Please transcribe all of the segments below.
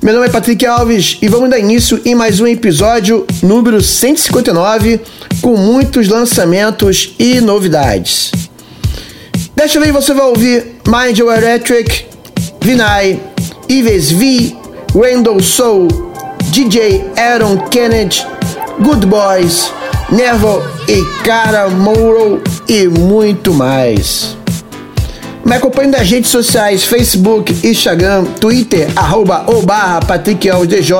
Meu nome é Patrick Alves e vamos dar início em mais um episódio número 159 com muitos lançamentos e novidades. Desta vez você vai ouvir Mind Your Electric, Vinay, Ives V, Randall Soul, DJ Aaron Kennedy, Good Boys, Nervo e Cara Mouro e muito mais. Me acompanhe nas redes sociais, Facebook, Instagram, Twitter, arroba ou barra PatrickLDJ.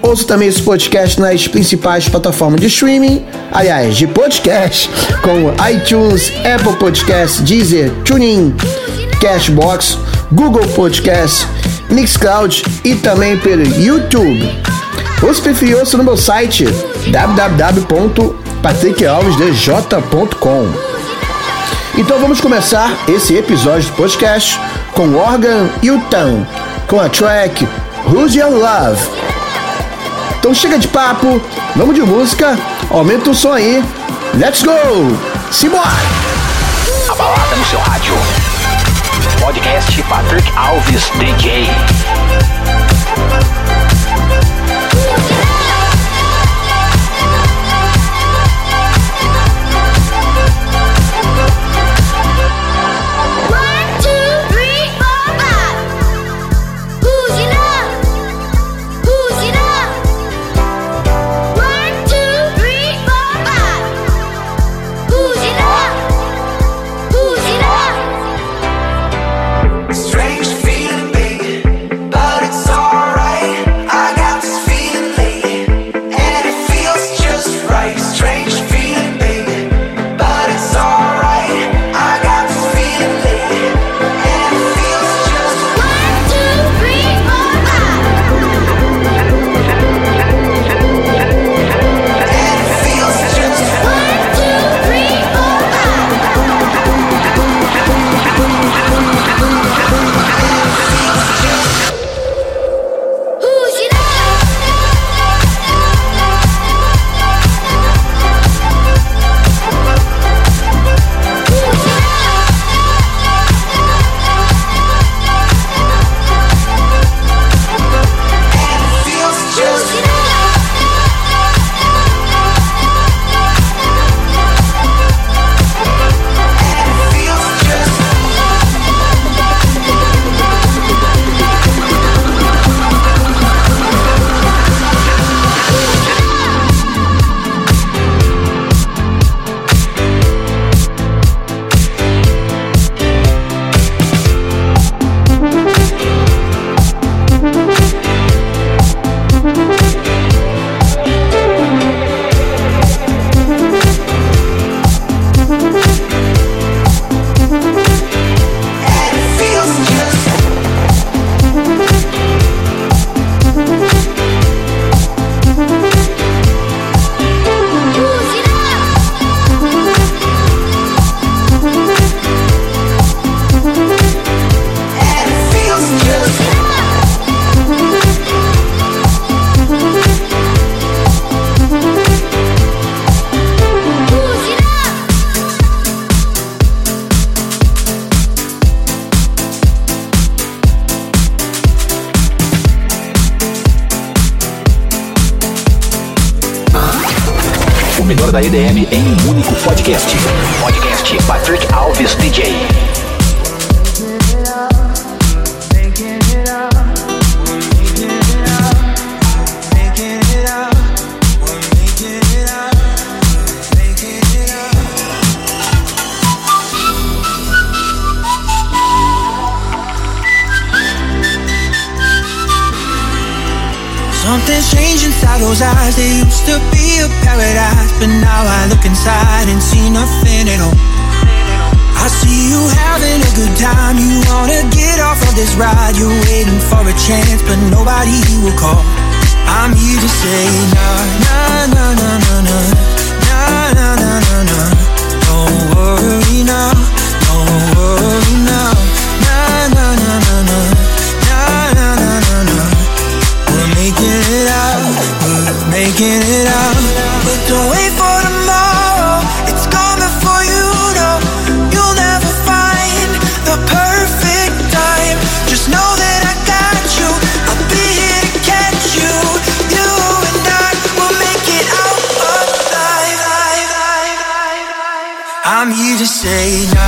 Ouça também esse podcast nas principais plataformas de streaming, aliás, de podcast, como iTunes, Apple Podcasts, Deezer, TuneIn, Cashbox, Google Podcasts, Mixcloud e também pelo YouTube. Ou se preferir, ouça no meu site www.patrickalvesdj.com. Então vamos começar esse episódio do podcast com Organ e o Tan, com a track Who's Your Love. Então chega de papo, vamos de música, aumenta o som aí, let's go! Simbora! A balada no seu rádio. Podcast Patrick Alves DJ. it out. But don't wait for tomorrow, it's gone before you know. You'll never find the perfect time. Just know that I got you, I'll be here to catch you. You and I will make it out alive. I'm here to say no.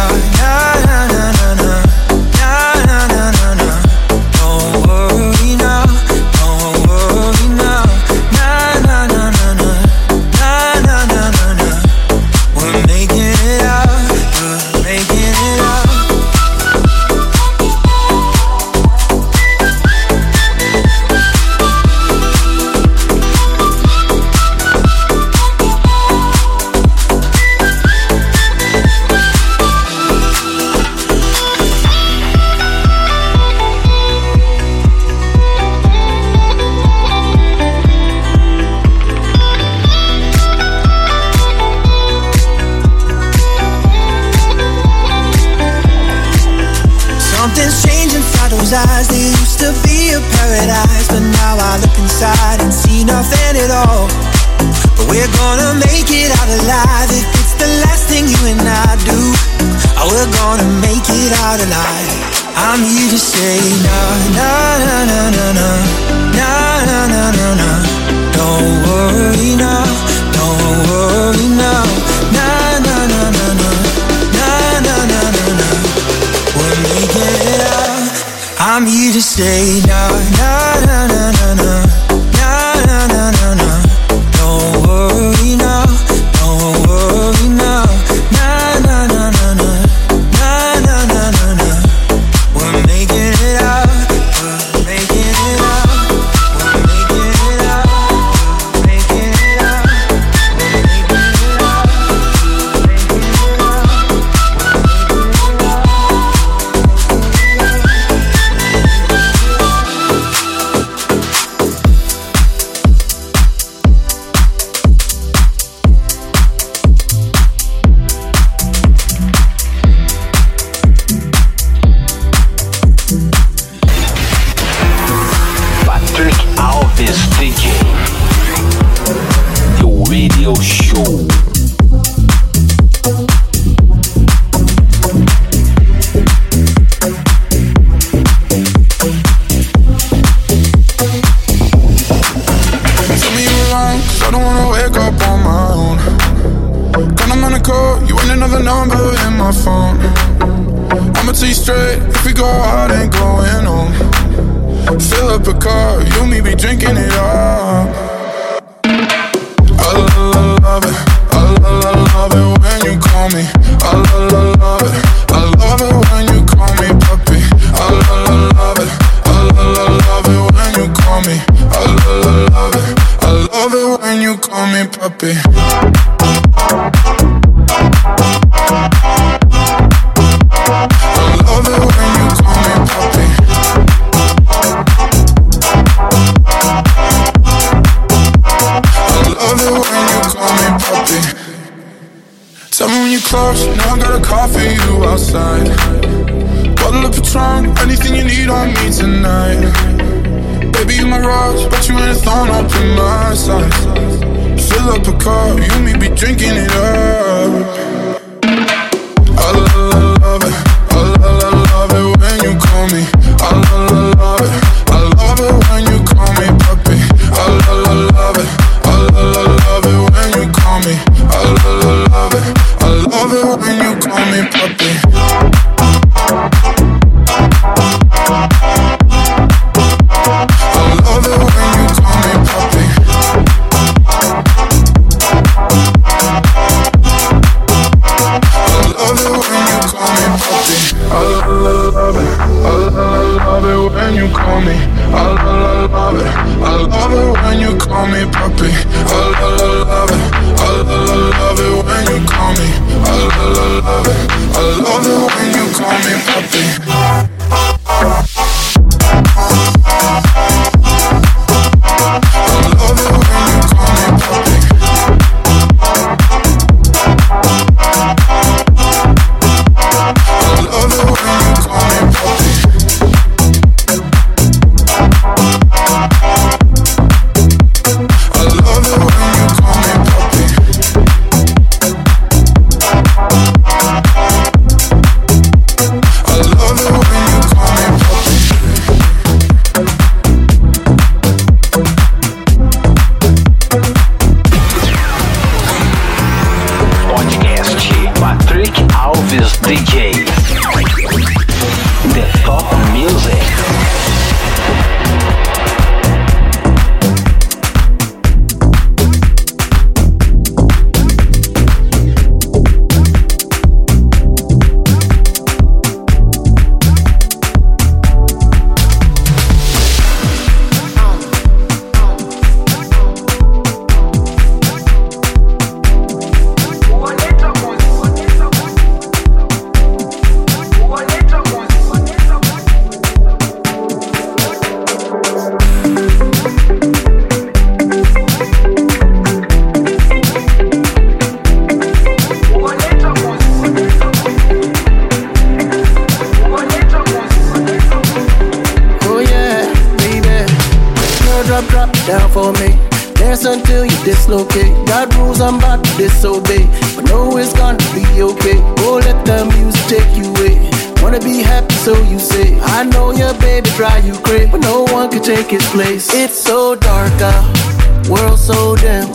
Take his place. It's so dark out, world so dim.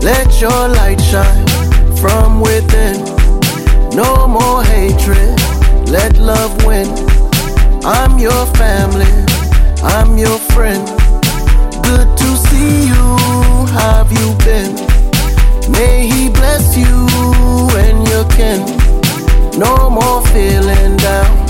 Let your light shine from within. No more hatred, let love win. I'm your family, I'm your friend. Good to see you, have you been? May he bless you and your kin. No more feeling down.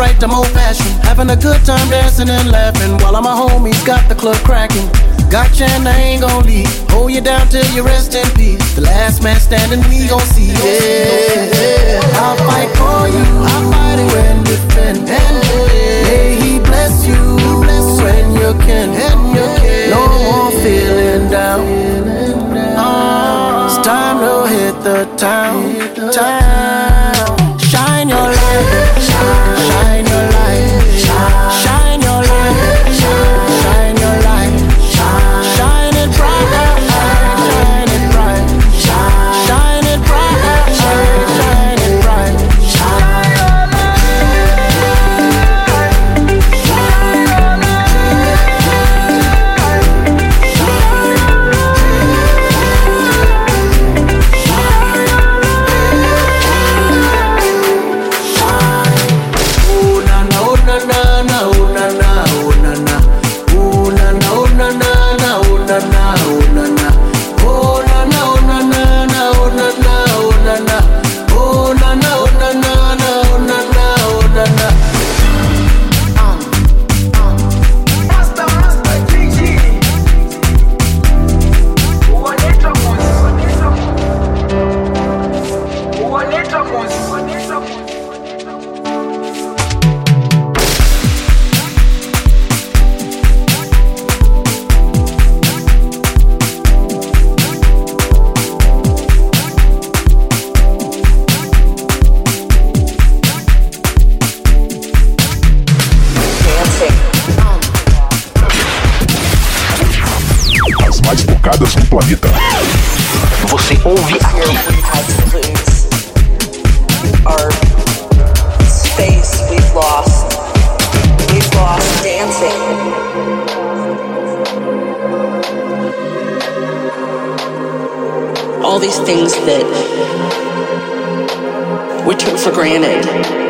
Right, I'm old fashioned. Having a good time dancing and laughing while all my homies got the club cracking. Gotcha and I ain't gon' leave. Hold you down till you rest in peace. The last man standing, we gon' see. Yeah, I'll fight for you. I'll fight it when defend. May he bless you, bless when you can. No more feeling down. Uh, it's time to hit the town, town. took for granted.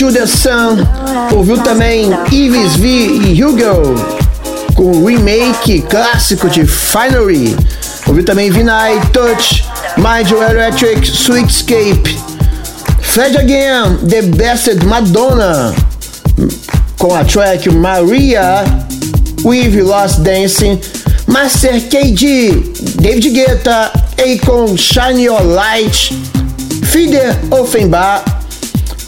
Into the Sun. Ouviu também Ives V e Hugo com o remake clássico de Finery. Ouviu também Vinay Touch, Mind Your Electric Sweetscape. Fred Again, The Best Madonna com a track Maria with Lost Dancing. Master KD, David Guetta, Akon, Shine Your Light, Fider Offenbach,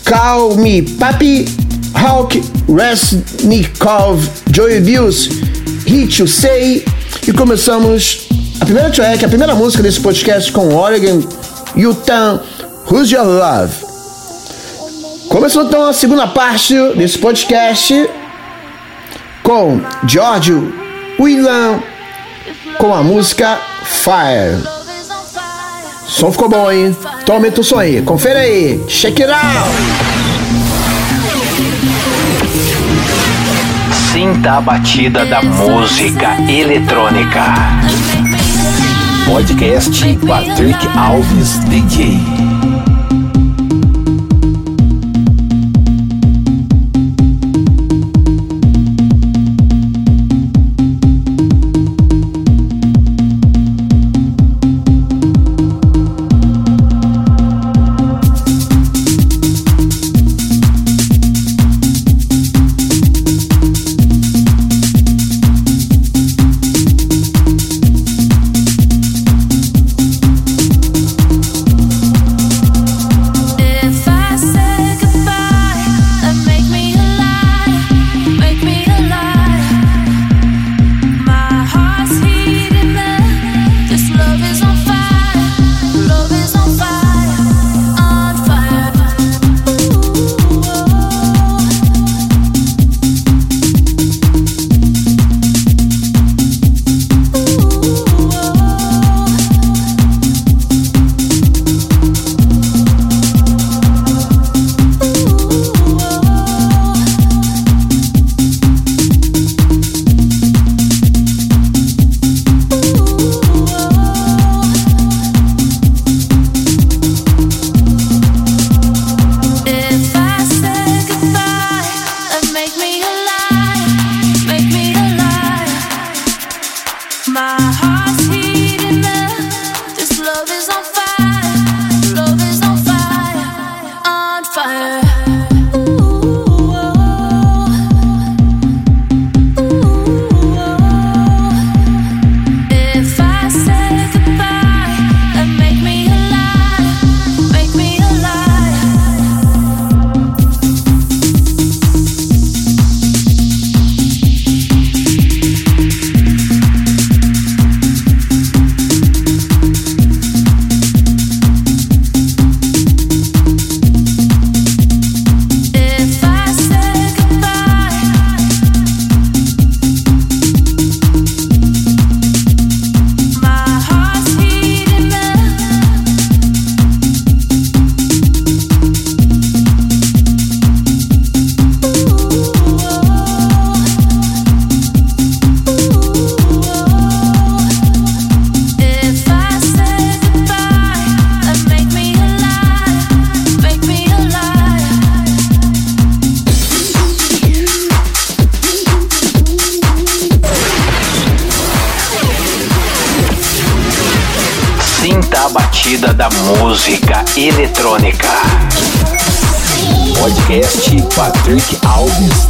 Call Me Papi, Hawk Resnikov, Joey Bills, Hit You Say. E começamos a primeira track, a primeira música desse podcast com Oregon, Utah, Who's Your Love. Começou então a segunda parte desse podcast com George Willan com a música Fire. O som ficou bom, hein? Então aumenta o som aí. Confere aí. Check it out. Sinta a batida da música eletrônica. Podcast Patrick Alves DJ. Patrick Alves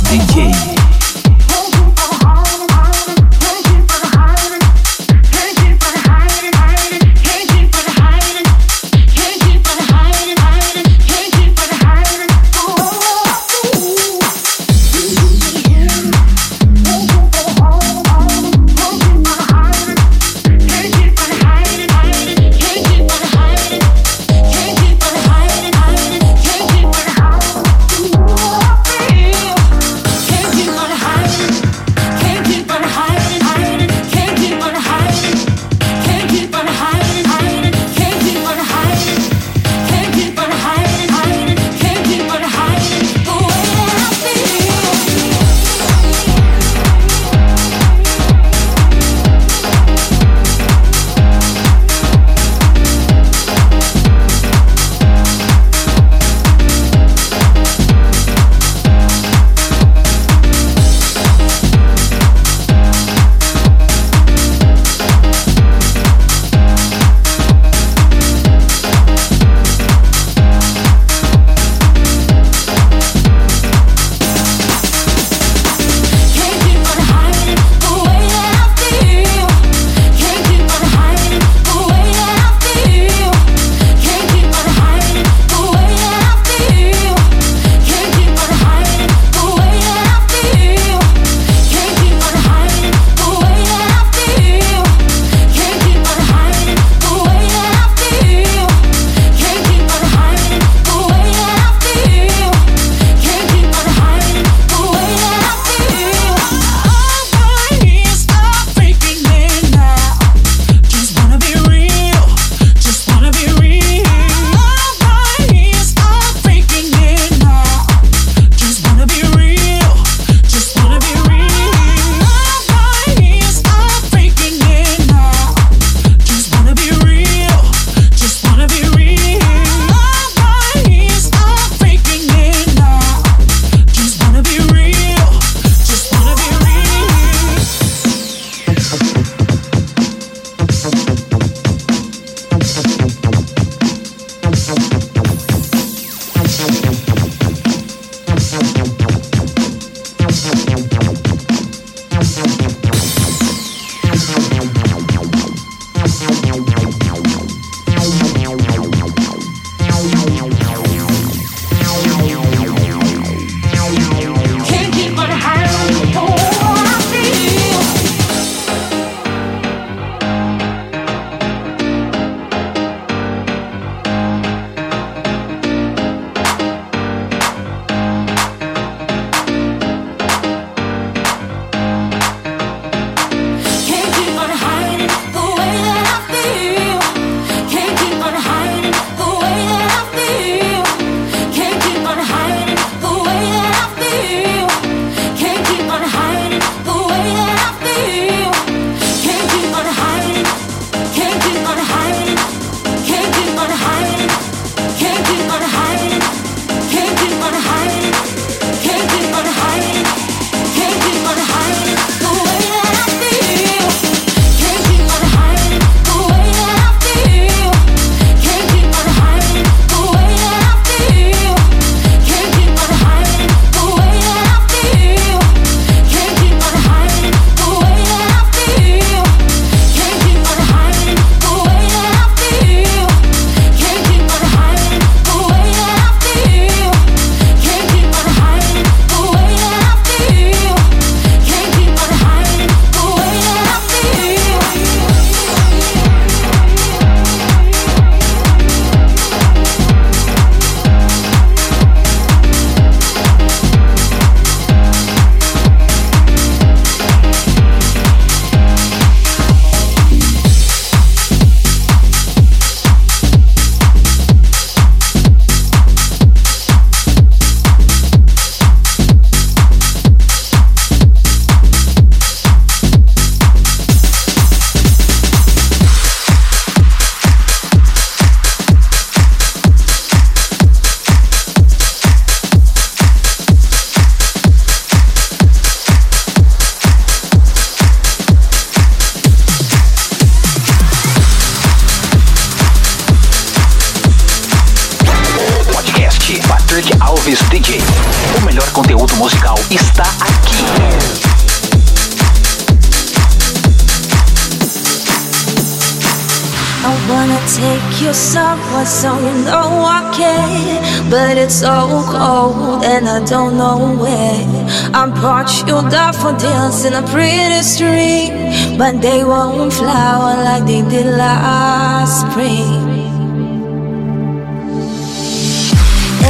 you somewhere so you know I care. But it's so cold and I don't know where. I brought you daffodils in a pretty string, but they won't flower like they did last spring.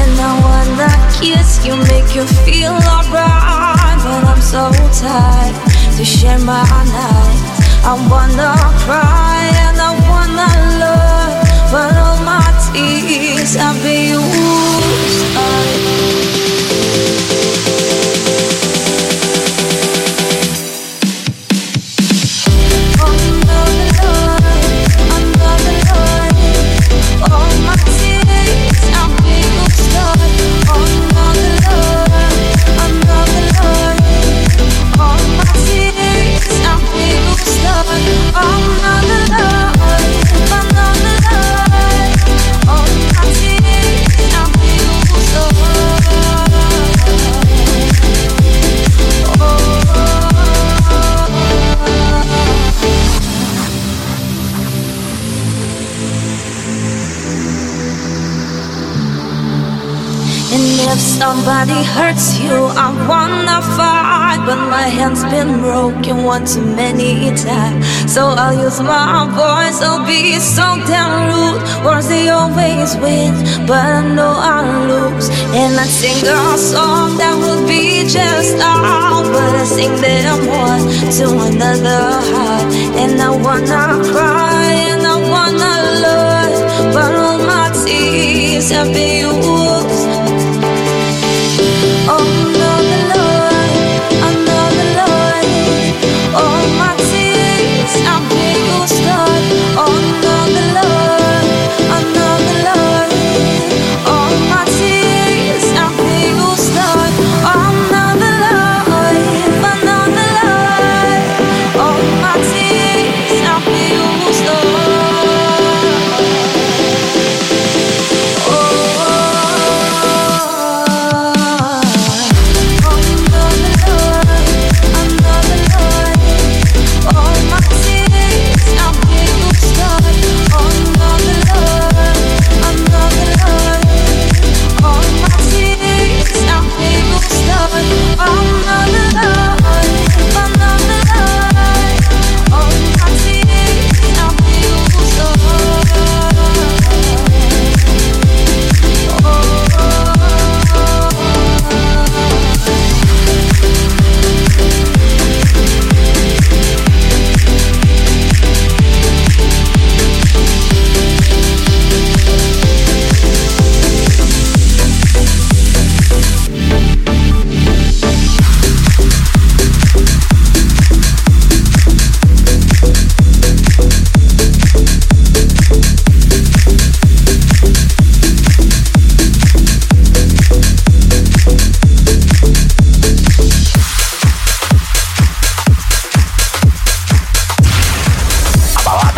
And I wanna kiss you, make you feel alright. But I'm so tired to share my night. I wanna cry and I wanna love, but all my tears have been used. up. Somebody hurts you, I wanna fight. But my hand's been broken one too many times. So I'll use my voice, I'll be so damn rude. Words they always win, but I know I'll lose. And I sing a song that will be just out. But I sing them one to another heart. And I wanna cry and I wanna love. But all my tears have been used.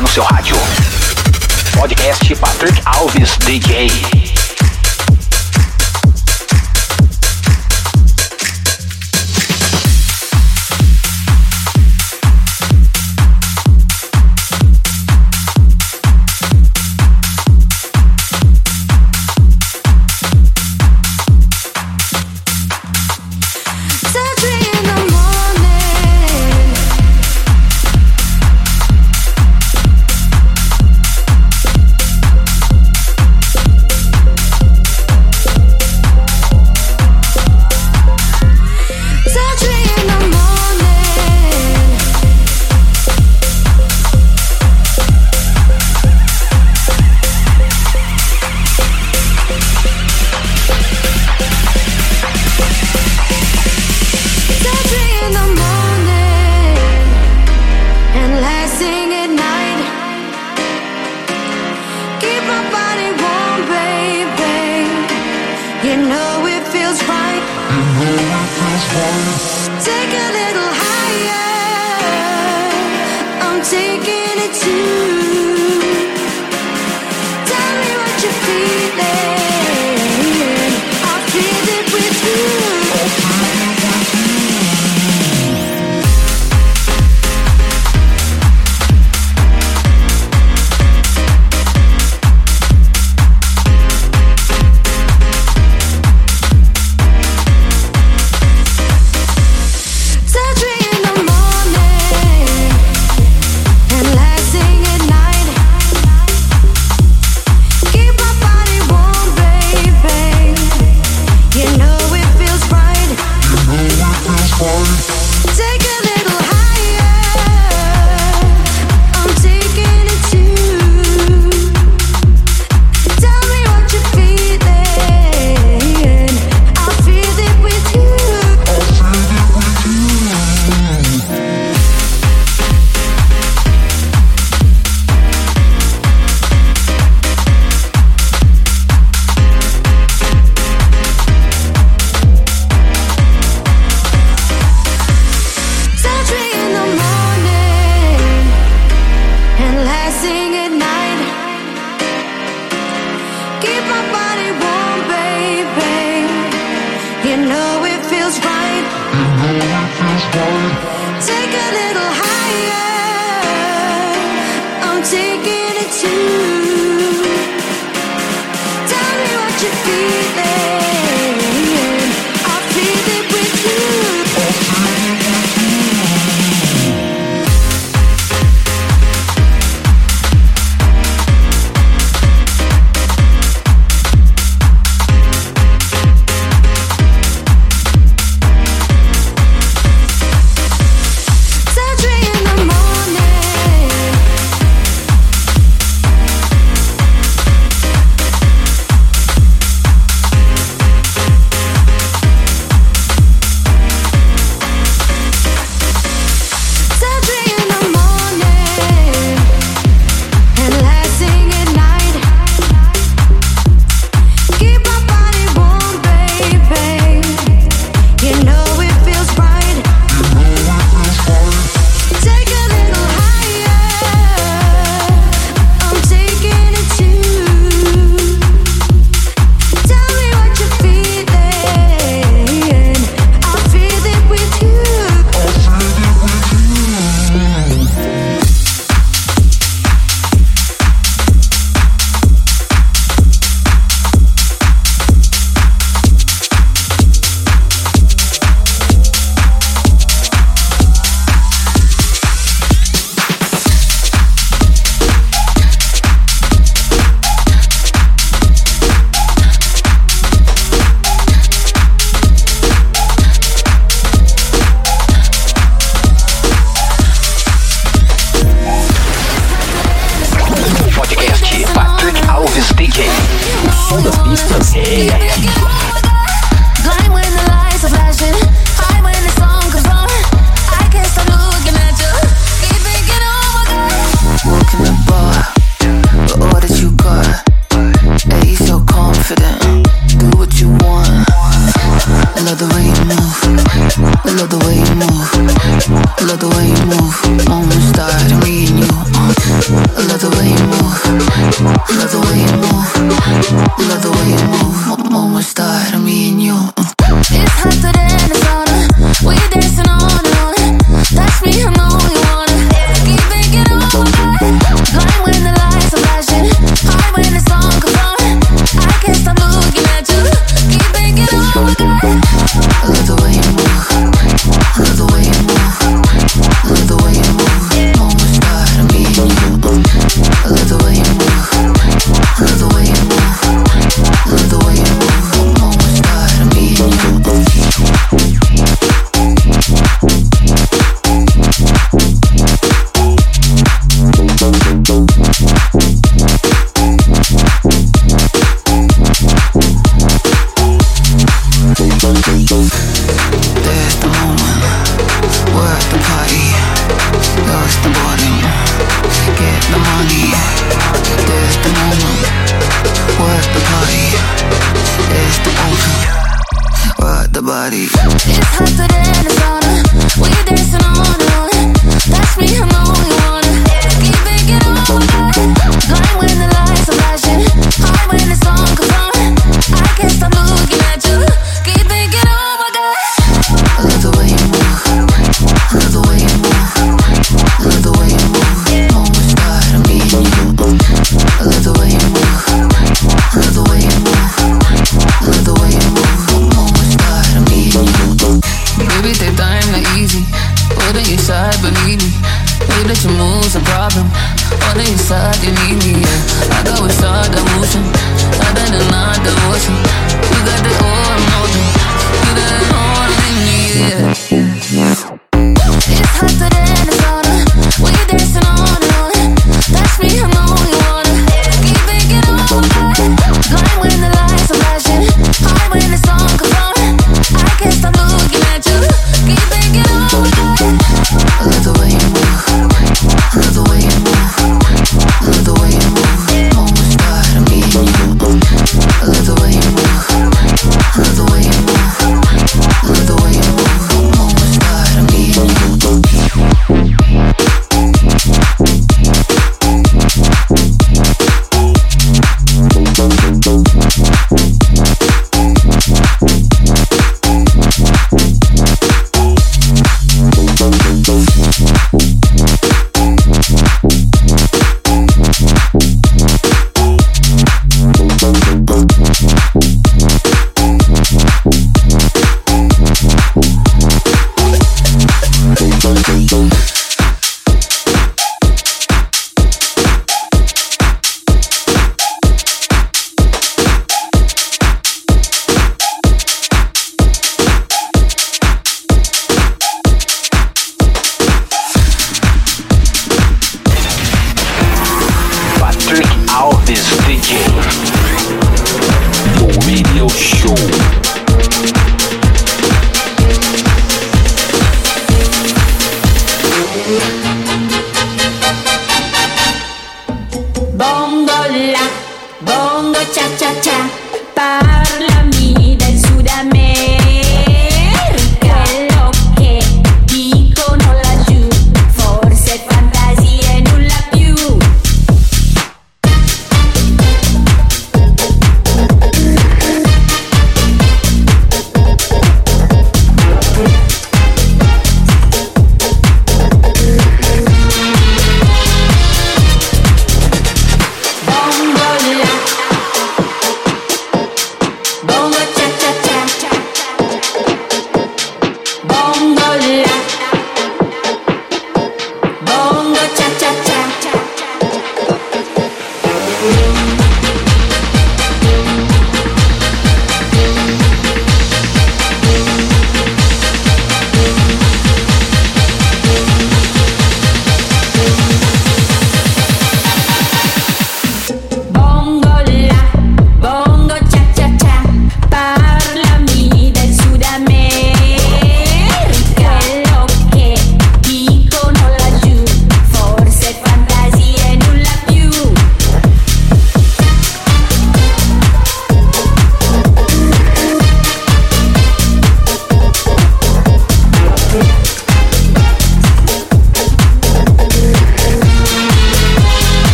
No seu rádio. Podcast Patrick Alves DJ. one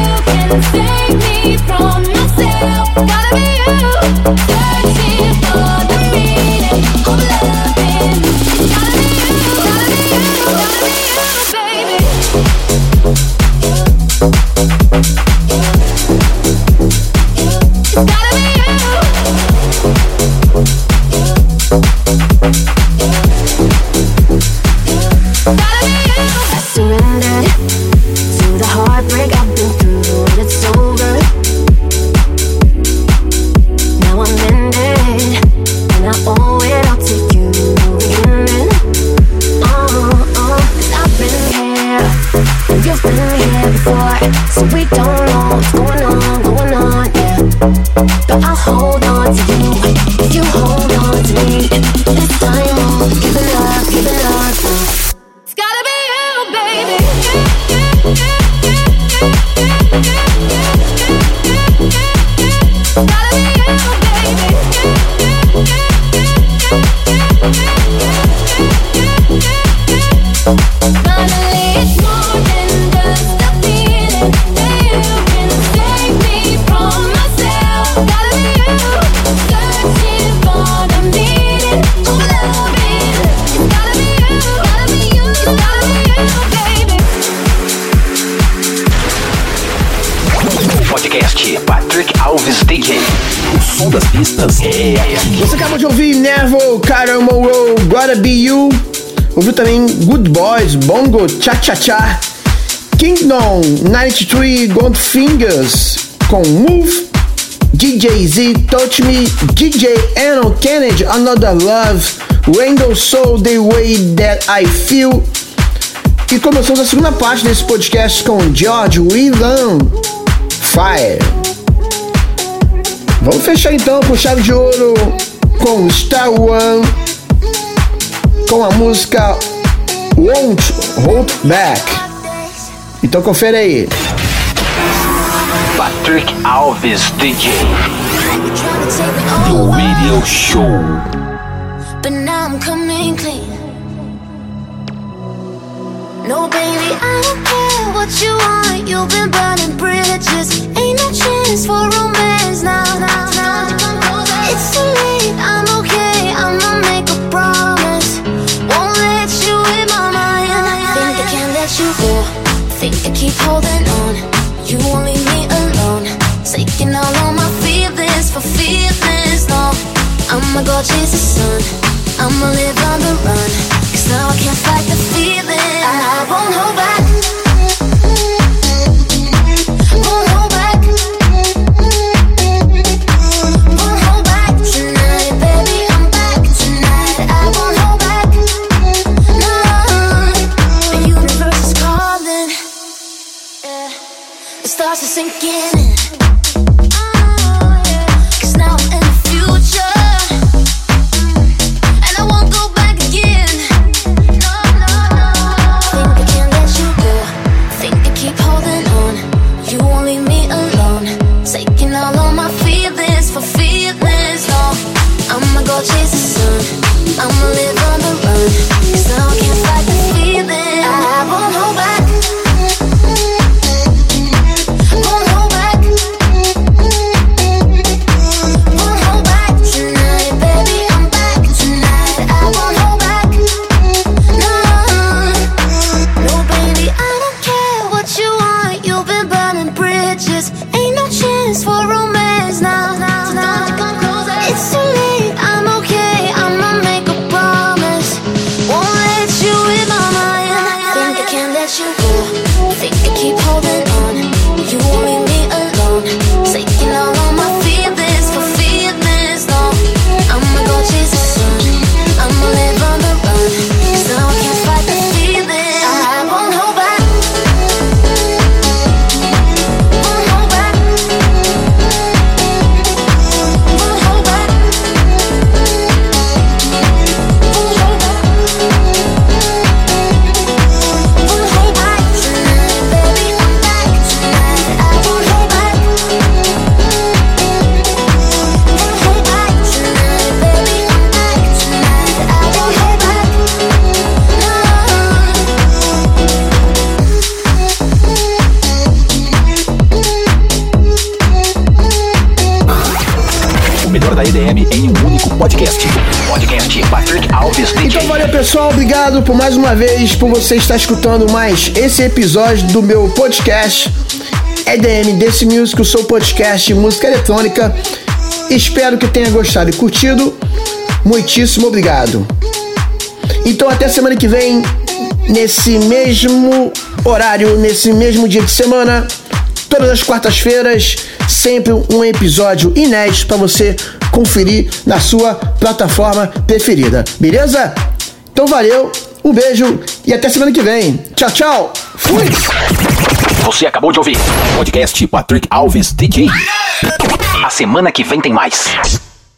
can stay. Cha Cha Cha. Kingdom 93, Goldfingers com Move. DJ Z, Touch Me, DJ Aaron Kennedy, Another Love, Randall Soul, The Way That I Feel. E começamos a segunda parte desse podcast com George Whelan, Fire. Vamos fechar então com chave de ouro com Star One, com a música Won't Hold Back. Então confere aí. Patrick Alves DJ. The Radio Show. But now I'm coming clean. No, baby, I don't care what you want. You've been burning bridges. Ain't no chance for romance now. now, now. It's too late. I'm okay. I'ma make a Think I keep holding on. You won't leave me alone. Taking all of my feelings for feelings. No, I'ma go chase the sun. I'ma live on the run. Cause now I can't fight the feeling. I won't hold back. Por mais uma vez por você estar escutando mais esse episódio do meu podcast EDM Dance Music, o seu podcast de música eletrônica. Espero que tenha gostado e curtido. Muitíssimo obrigado. Então até semana que vem, nesse mesmo horário, nesse mesmo dia de semana, todas as quartas-feiras, sempre um episódio inédito para você conferir na sua plataforma preferida. Beleza? Então valeu, um beijo e até semana que vem. Tchau, tchau. Fui. Você acabou de ouvir podcast Patrick Alves DJ. A semana que vem tem mais.